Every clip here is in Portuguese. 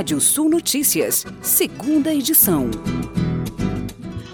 Rádio Sul Notícias, segunda edição.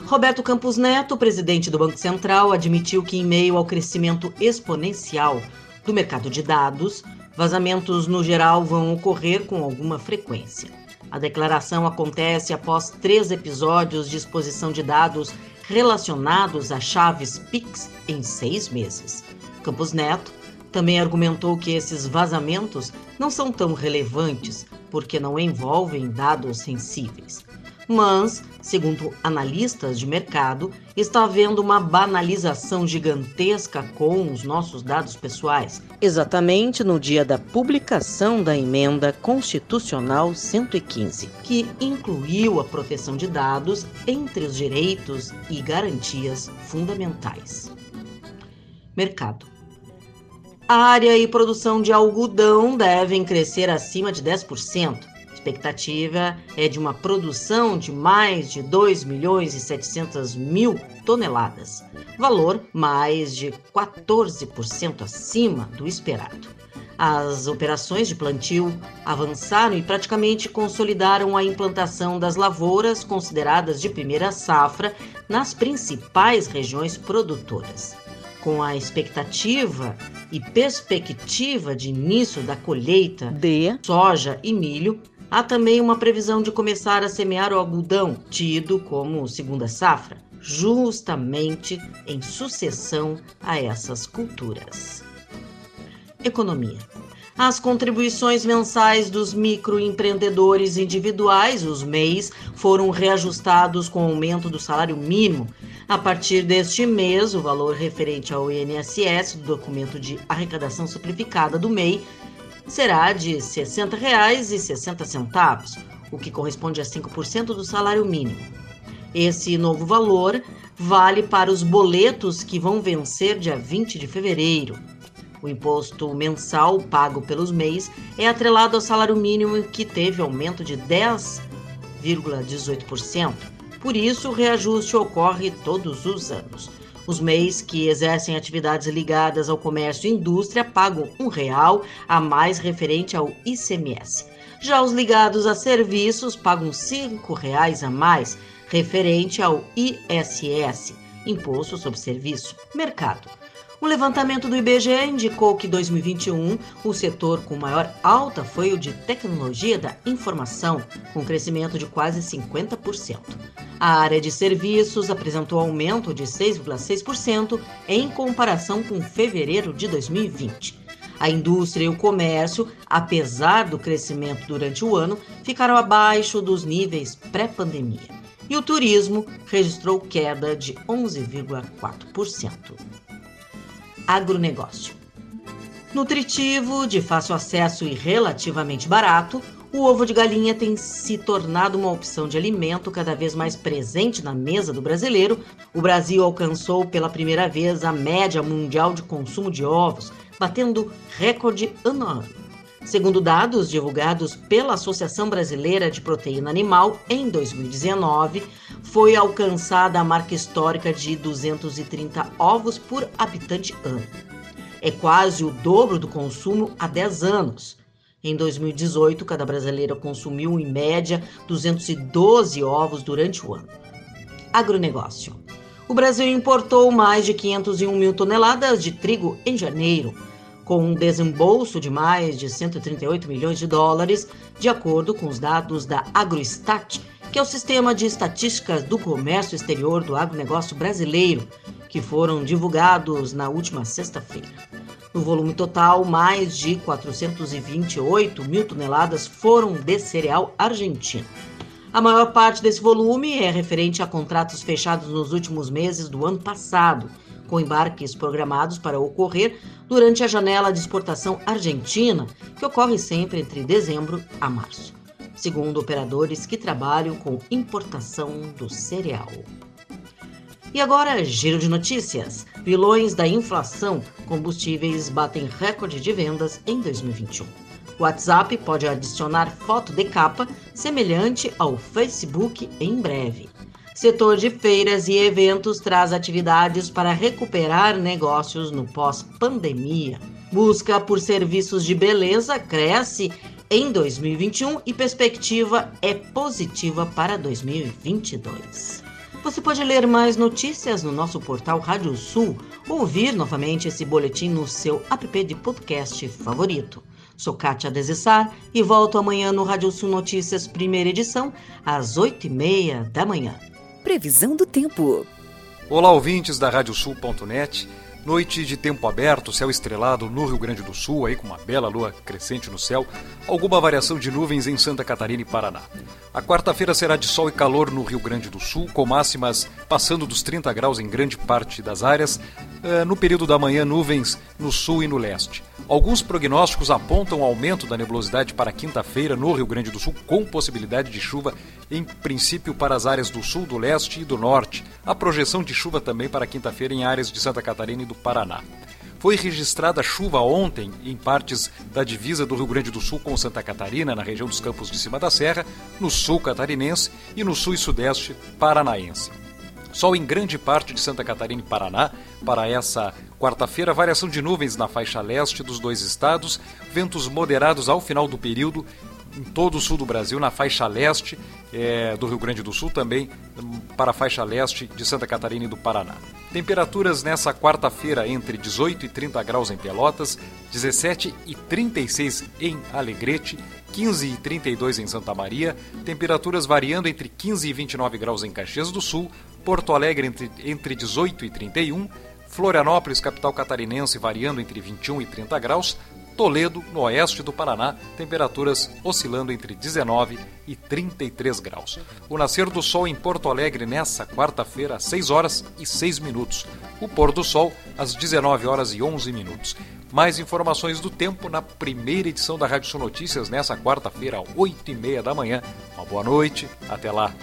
Roberto Campos Neto, presidente do Banco Central, admitiu que, em meio ao crescimento exponencial do mercado de dados, vazamentos no geral vão ocorrer com alguma frequência. A declaração acontece após três episódios de exposição de dados relacionados a chaves PIX em seis meses. Campos Neto também argumentou que esses vazamentos não são tão relevantes porque não envolvem dados sensíveis. Mas, segundo analistas de mercado, está havendo uma banalização gigantesca com os nossos dados pessoais, exatamente no dia da publicação da emenda constitucional 115, que incluiu a proteção de dados entre os direitos e garantias fundamentais. Mercado. Área e produção de algodão devem crescer acima de 10%. A expectativa é de uma produção de mais de 2 milhões e 700 mil toneladas, valor mais de 14% acima do esperado. As operações de plantio avançaram e praticamente consolidaram a implantação das lavouras consideradas de primeira safra nas principais regiões produtoras com a expectativa e perspectiva de início da colheita de soja e milho, há também uma previsão de começar a semear o algodão, tido como segunda safra, justamente em sucessão a essas culturas. Economia. As contribuições mensais dos microempreendedores individuais, os MEIs, foram reajustados com o aumento do salário mínimo. A partir deste mês, o valor referente ao INSS do documento de arrecadação simplificada do MEI será de R$ 60,60, o que corresponde a 5% do salário mínimo. Esse novo valor vale para os boletos que vão vencer dia 20 de fevereiro. O imposto mensal pago pelos MEIs é atrelado ao salário mínimo que teve aumento de 10,18%. Por isso, o reajuste ocorre todos os anos. Os MEIs que exercem atividades ligadas ao comércio e indústria pagam um real a mais referente ao ICMS. Já os ligados a serviços pagam cinco reais a mais referente ao ISS, Imposto sobre Serviço, Mercado. O levantamento do IBGE indicou que 2021 o setor com maior alta foi o de tecnologia da informação, com crescimento de quase 50%. A área de serviços apresentou aumento de 6,6% em comparação com fevereiro de 2020. A indústria e o comércio, apesar do crescimento durante o ano, ficaram abaixo dos níveis pré-pandemia. E o turismo registrou queda de 11,4% agronegócio. Nutritivo, de fácil acesso e relativamente barato, o ovo de galinha tem se tornado uma opção de alimento cada vez mais presente na mesa do brasileiro. O Brasil alcançou pela primeira vez a média mundial de consumo de ovos, batendo recorde ano a ano. Segundo dados divulgados pela Associação Brasileira de Proteína Animal, em 2019, foi alcançada a marca histórica de 230 ovos por habitante ano. É quase o dobro do consumo há 10 anos. Em 2018, cada brasileiro consumiu em média 212 ovos durante o ano. Agronegócio. O Brasil importou mais de 501 mil toneladas de trigo em janeiro, com um desembolso de mais de 138 milhões de dólares, de acordo com os dados da Agrostat, que é o sistema de estatísticas do comércio exterior do agronegócio brasileiro, que foram divulgados na última sexta-feira. No volume total, mais de 428 mil toneladas foram de cereal argentino. A maior parte desse volume é referente a contratos fechados nos últimos meses do ano passado com embarques programados para ocorrer durante a janela de exportação argentina, que ocorre sempre entre dezembro a março, segundo operadores que trabalham com importação do cereal. E agora, giro de notícias. Vilões da inflação, combustíveis batem recorde de vendas em 2021. O WhatsApp pode adicionar foto de capa semelhante ao Facebook em breve. Setor de feiras e eventos traz atividades para recuperar negócios no pós-pandemia. Busca por serviços de beleza cresce em 2021 e perspectiva é positiva para 2022. Você pode ler mais notícias no nosso portal Rádio Sul ou ouvir novamente esse boletim no seu app de podcast favorito. Sou Kátia Desessar e volto amanhã no Rádio Sul Notícias, primeira edição, às 8h30 da manhã. Previsão do tempo. Olá, ouvintes da Radiosul.net. Noite de tempo aberto, céu estrelado no Rio Grande do Sul, aí com uma bela lua crescente no céu, alguma variação de nuvens em Santa Catarina e Paraná. A quarta-feira será de sol e calor no Rio Grande do Sul, com máximas passando dos 30 graus em grande parte das áreas. Eh, no período da manhã, nuvens no sul e no leste. Alguns prognósticos apontam aumento da nebulosidade para quinta-feira no Rio Grande do Sul, com possibilidade de chuva, em princípio, para as áreas do sul, do leste e do norte. A projeção de chuva também para quinta-feira em áreas de Santa Catarina e do Paraná. Foi registrada chuva ontem em partes da divisa do Rio Grande do Sul com Santa Catarina, na região dos Campos de Cima da Serra, no sul catarinense e no sul e sudeste paranaense. Sol em grande parte de Santa Catarina e Paraná para essa quarta-feira, variação de nuvens na faixa leste dos dois estados, ventos moderados ao final do período em todo o sul do Brasil, na faixa leste é, do Rio Grande do Sul, também hum, para a faixa leste de Santa Catarina e do Paraná. Temperaturas nessa quarta-feira entre 18 e 30 graus em Pelotas, 17 e 36 em Alegrete, 15 e 32 em Santa Maria, temperaturas variando entre 15 e 29 graus em Caxias do Sul, Porto Alegre entre, entre 18 e 31, Florianópolis, capital catarinense, variando entre 21 e 30 graus, Toledo, no oeste do Paraná, temperaturas oscilando entre 19 e 33 graus. O nascer do sol em Porto Alegre nessa quarta-feira, às 6 horas e 6 minutos. O pôr do sol, às 19 horas e 11 minutos. Mais informações do tempo na primeira edição da Rádio Sul Notícias, nessa quarta-feira, às 8 e meia da manhã. Uma boa noite, até lá.